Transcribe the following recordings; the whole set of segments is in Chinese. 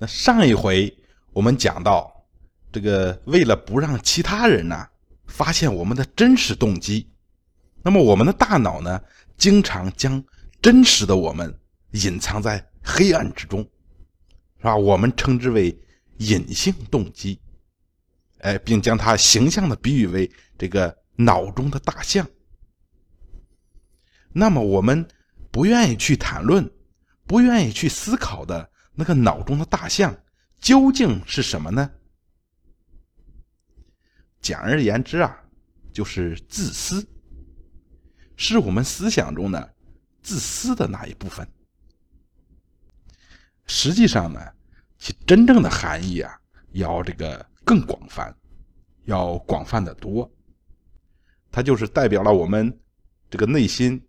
那上一回我们讲到，这个为了不让其他人呢发现我们的真实动机，那么我们的大脑呢，经常将真实的我们隐藏在黑暗之中，是吧？我们称之为隐性动机，哎，并将它形象的比喻为这个脑中的大象。那么我们不愿意去谈论，不愿意去思考的。那个脑中的大象究竟是什么呢？简而言之啊，就是自私，是我们思想中的自私的那一部分。实际上呢，其真正的含义啊，要这个更广泛，要广泛的多。它就是代表了我们这个内心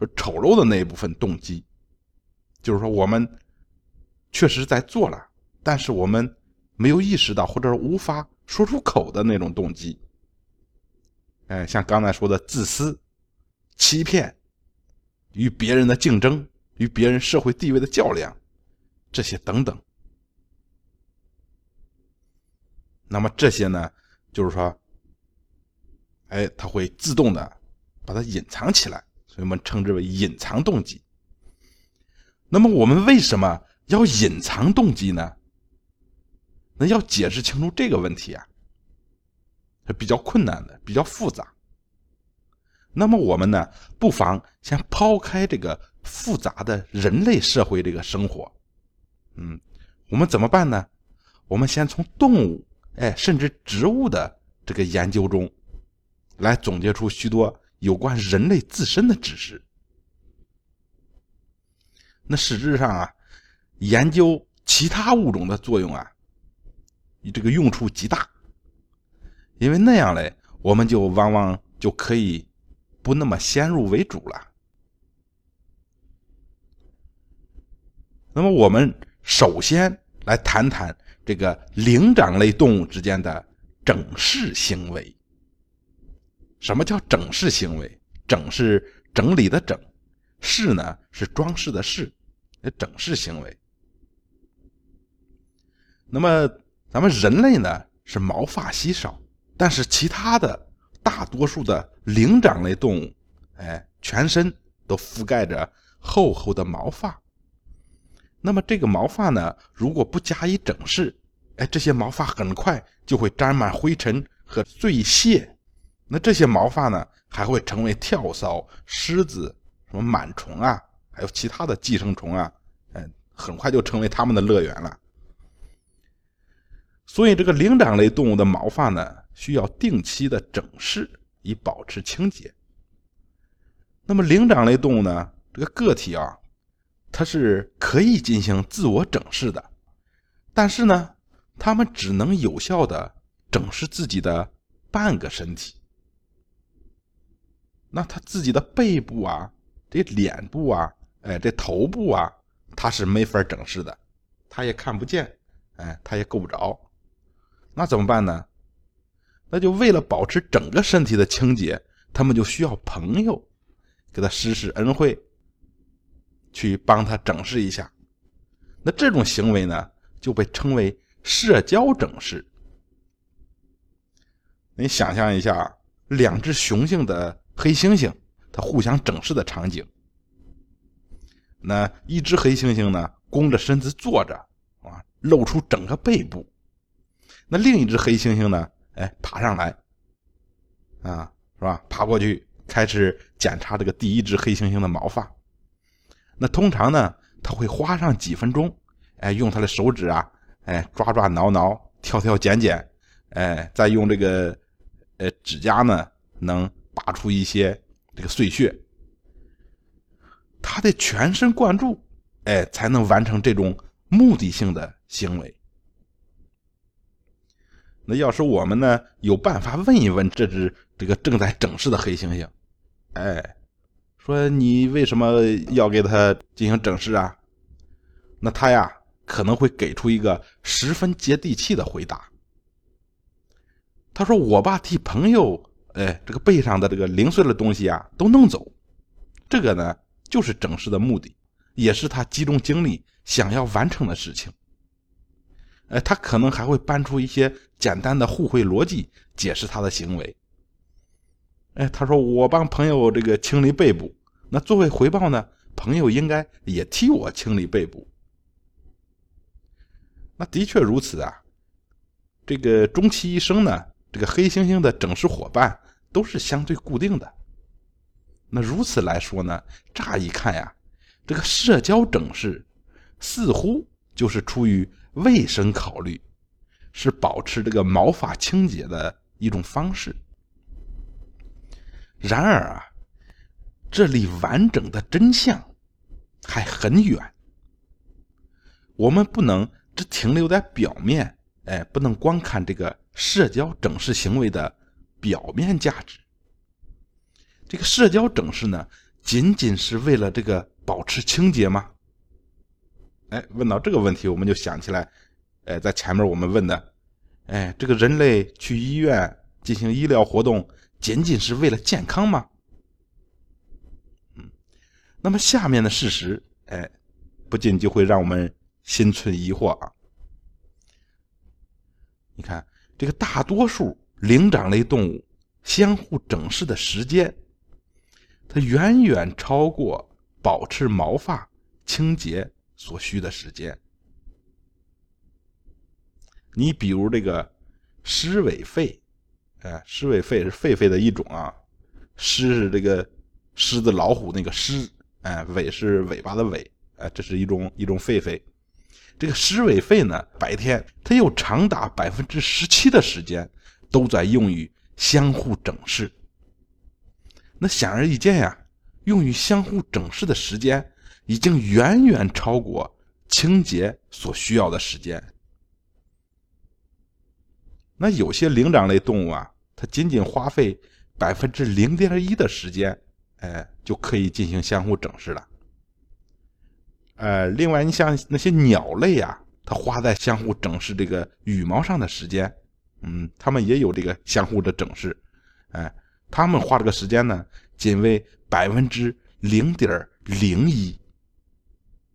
说丑陋的那一部分动机，就是说我们。确实在做了，但是我们没有意识到，或者无法说出口的那种动机。哎，像刚才说的自私、欺骗、与别人的竞争、与别人社会地位的较量，这些等等。那么这些呢，就是说，哎，它会自动的把它隐藏起来，所以我们称之为隐藏动机。那么我们为什么？要隐藏动机呢？那要解释清楚这个问题啊，是比较困难的，比较复杂。那么我们呢，不妨先抛开这个复杂的人类社会这个生活，嗯，我们怎么办呢？我们先从动物，哎，甚至植物的这个研究中，来总结出许多有关人类自身的知识。那实质上啊。研究其他物种的作用啊，这个用处极大，因为那样嘞，我们就往往就可以不那么先入为主了。那么，我们首先来谈谈这个灵长类动物之间的整饰行为。什么叫整饰行为？整是整理的整，饰呢是装饰的饰，整饰行为。那么，咱们人类呢是毛发稀少，但是其他的大多数的灵长类动物，哎，全身都覆盖着厚厚的毛发。那么这个毛发呢，如果不加以整饰，哎，这些毛发很快就会沾满灰尘和碎屑。那这些毛发呢，还会成为跳蚤、虱子、什么螨虫啊，还有其他的寄生虫啊，哎，很快就成为它们的乐园了。所以，这个灵长类动物的毛发呢，需要定期的整饰，以保持清洁。那么，灵长类动物呢，这个个体啊，它是可以进行自我整饰的，但是呢，它们只能有效的整饰自己的半个身体。那它自己的背部啊，这脸部啊，哎，这头部啊，它是没法整饰的，它也看不见，哎，它也够不着。那怎么办呢？那就为了保持整个身体的清洁，他们就需要朋友给他施施恩惠，去帮他整饰一下。那这种行为呢，就被称为社交整饰。你想象一下，两只雄性的黑猩猩，它互相整饰的场景。那一只黑猩猩呢，弓着身子坐着，啊，露出整个背部。那另一只黑猩猩呢？哎，爬上来，啊，是吧？爬过去开始检查这个第一只黑猩猩的毛发。那通常呢，他会花上几分钟，哎，用他的手指啊，哎，抓抓挠挠，挑挑拣拣，哎，再用这个呃指甲呢，能拔出一些这个碎屑。他得全神贯注，哎，才能完成这种目的性的行为。那要是我们呢有办法问一问这只这个正在整饰的黑猩猩，哎，说你为什么要给它进行整饰啊？那他呀可能会给出一个十分接地气的回答。他说：“我爸替朋友，哎，这个背上的这个零碎的东西啊都弄走，这个呢就是整饰的目的，也是他集中精力想要完成的事情。”哎，他可能还会搬出一些简单的互惠逻辑解释他的行为。哎，他说我帮朋友这个清理背部，那作为回报呢，朋友应该也替我清理背部。那的确如此啊。这个终其一生呢，这个黑猩猩的整饰伙伴都是相对固定的。那如此来说呢，乍一看呀，这个社交整饰似乎就是出于卫生考虑，是保持这个毛发清洁的一种方式。然而啊，这离完整的真相还很远。我们不能只停留在表面。哎，不能光看这个社交整饰行为的表面价值。这个社交整饰呢，仅仅是为了这个保持清洁吗？哎，问到这个问题，我们就想起来，哎，在前面我们问的，哎，这个人类去医院进行医疗活动，仅仅是为了健康吗？嗯，那么下面的事实，哎，不禁就会让我们心存疑惑啊。你看，这个大多数灵长类动物相互整饰的时间，它远远超过保持毛发清洁所需的时间。你比如这个狮尾狒，哎，狮尾狒是狒狒的一种啊，狮是这个狮子、老虎那个狮，哎，尾是尾巴的尾，哎，这是一种一种狒狒。这个狮尾狒呢，白天它有长达百分之十七的时间都在用于相互整饰。那显而易见呀，用于相互整饰的时间已经远远超过清洁所需要的时间。那有些灵长类动物啊，它仅仅花费百分之零点一的时间，哎，就可以进行相互整饰了。呃，另外，你像那些鸟类啊，它花在相互整饰这个羽毛上的时间，嗯，它们也有这个相互的整饰，哎，它们花这个时间呢，仅为百分之零点零一。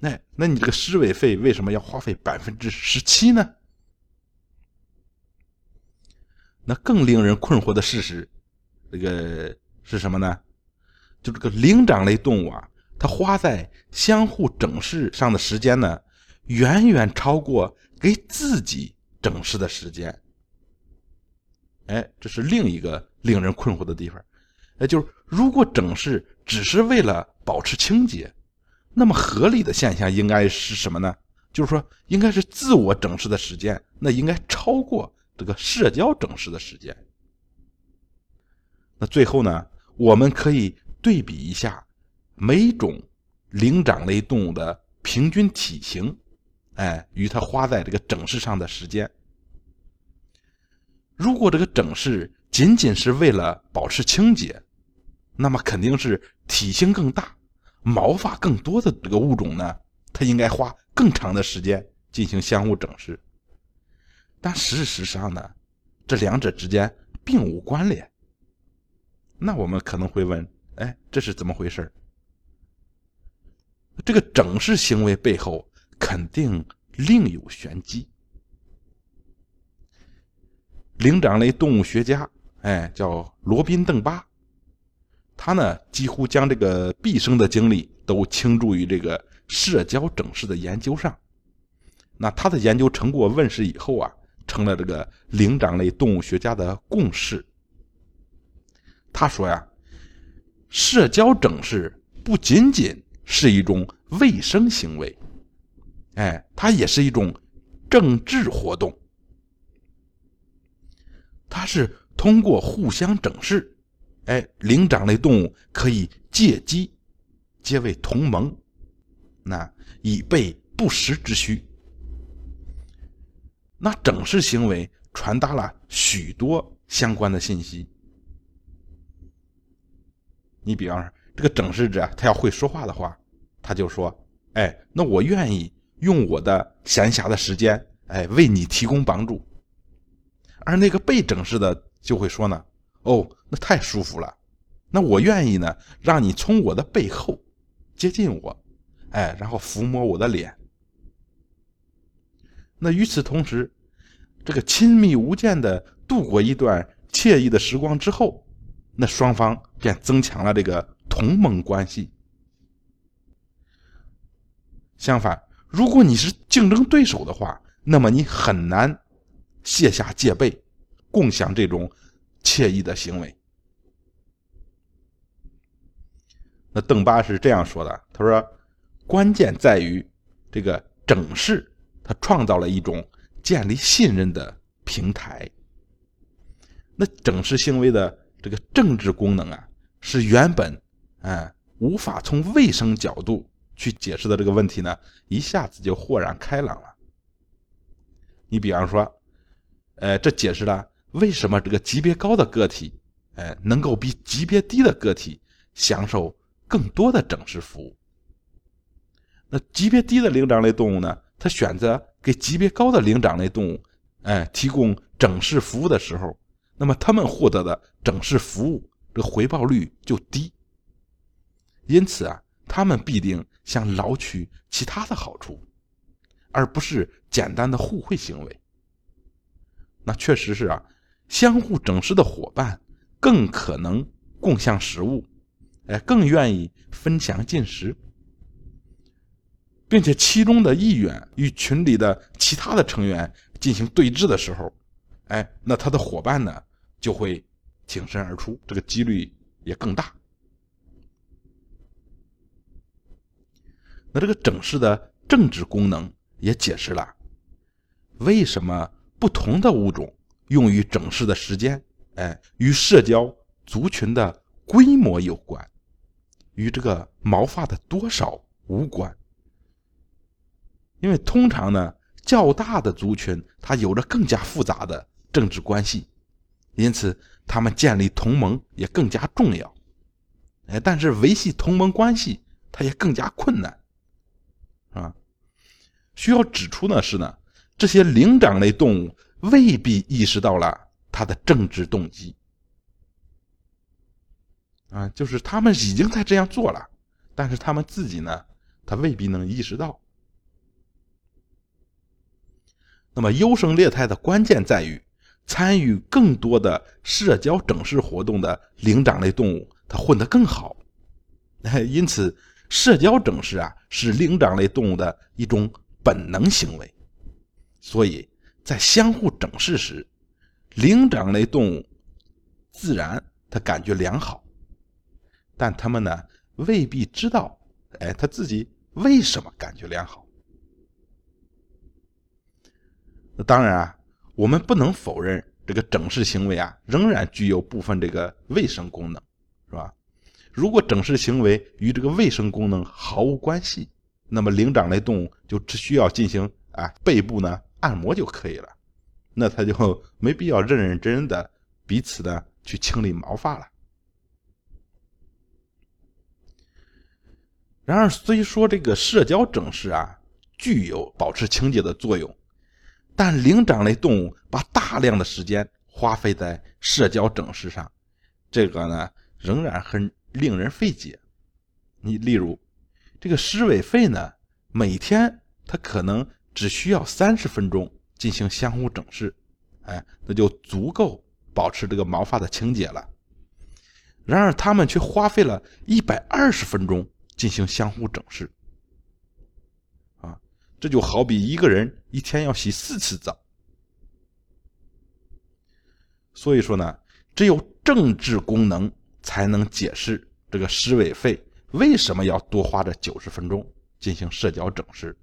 那，那你这个尸尾费为什么要花费百分之十七呢？那更令人困惑的事实，这个是什么呢？就这个灵长类动物啊。它花在相互整饰上的时间呢，远远超过给自己整饰的时间。哎，这是另一个令人困惑的地方。哎，就是如果整饰只是为了保持清洁，那么合理的现象应该是什么呢？就是说，应该是自我整饰的时间，那应该超过这个社交整饰的时间。那最后呢，我们可以对比一下。每种灵长类动物的平均体型，哎，与它花在这个整饰上的时间。如果这个整饰仅仅是为了保持清洁，那么肯定是体型更大、毛发更多的这个物种呢，它应该花更长的时间进行相互整饰。但事实上呢，这两者之间并无关联。那我们可能会问，哎，这是怎么回事？这个整饰行为背后肯定另有玄机。灵长类动物学家，哎，叫罗宾·邓巴，他呢几乎将这个毕生的精力都倾注于这个社交整饰的研究上。那他的研究成果问世以后啊，成了这个灵长类动物学家的共识。他说呀，社交整饰不仅仅是一种卫生行为，哎，它也是一种政治活动。它是通过互相整饰，哎，灵长类动物可以借机结为同盟，那以备不时之需。那整饰行为传达了许多相关的信息。你比方说。这个整饰者，他要会说话的话，他就说：“哎，那我愿意用我的闲暇的时间，哎，为你提供帮助。”而那个被整饰的就会说呢：“哦，那太舒服了，那我愿意呢，让你从我的背后接近我，哎，然后抚摸我的脸。”那与此同时，这个亲密无间的度过一段惬意的时光之后，那双方便增强了这个同盟关系。相反，如果你是竞争对手的话，那么你很难卸下戒备，共享这种惬意的行为。那邓巴是这样说的：“他说，关键在于这个整饰，它创造了一种建立信任的平台。那整饰行为的这个政治功能啊，是原本哎无法从卫生角度去解释的这个问题呢，一下子就豁然开朗了。你比方说，呃，这解释了为什么这个级别高的个体，哎，能够比级别低的个体享受。”更多的整饰服务。那级别低的灵长类动物呢？它选择给级别高的灵长类动物，哎，提供整饰服务的时候，那么他们获得的整饰服务这回报率就低。因此啊，他们必定想捞取其他的好处，而不是简单的互惠行为。那确实是啊，相互整饰的伙伴更可能共享食物。哎，更愿意分享进食，并且其中的一员与群里的其他的成员进行对峙的时候，哎，那他的伙伴呢就会挺身而出，这个几率也更大。那这个整饰的政治功能也解释了为什么不同的物种用于整饰的时间，哎，与社交族群的规模有关。与这个毛发的多少无关，因为通常呢，较大的族群它有着更加复杂的政治关系，因此他们建立同盟也更加重要。哎，但是维系同盟关系它也更加困难，啊。需要指出的是呢，这些灵长类动物未必意识到了他的政治动机。啊，就是他们已经在这样做了，但是他们自己呢，他未必能意识到。那么优胜劣汰的关键在于，参与更多的社交整饰活动的灵长类动物，它混得更好。因此，社交整饰啊，是灵长类动物的一种本能行为。所以在相互整饰时，灵长类动物自然它感觉良好。但他们呢，未必知道，哎，他自己为什么感觉良好？当然啊，我们不能否认这个整饰行为啊，仍然具有部分这个卫生功能，是吧？如果整饰行为与这个卫生功能毫无关系，那么灵长类动物就只需要进行啊背部呢按摩就可以了，那他就 没必要认认真真的彼此的去清理毛发了。然而，虽说这个社交整饰啊具有保持清洁的作用，但灵长类动物把大量的时间花费在社交整饰上，这个呢仍然很令人费解。你例如，这个狮尾狒呢，每天它可能只需要三十分钟进行相互整饰，哎，那就足够保持这个毛发的清洁了。然而，他们却花费了一百二十分钟。进行相互整饰，啊，这就好比一个人一天要洗四次澡。所以说呢，只有政治功能才能解释这个施尾费为什么要多花这九十分钟进行社交整饰，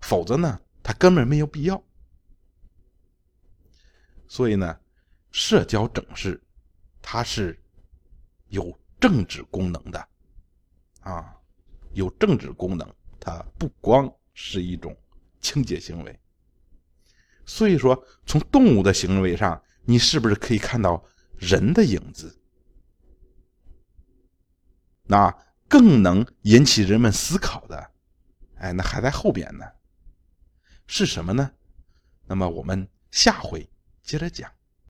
否则呢，他根本没有必要。所以呢，社交整饰它是有政治功能的。啊，有政治功能，它不光是一种清洁行为。所以说，从动物的行为上，你是不是可以看到人的影子？那更能引起人们思考的，哎，那还在后边呢。是什么呢？那么我们下回接着讲。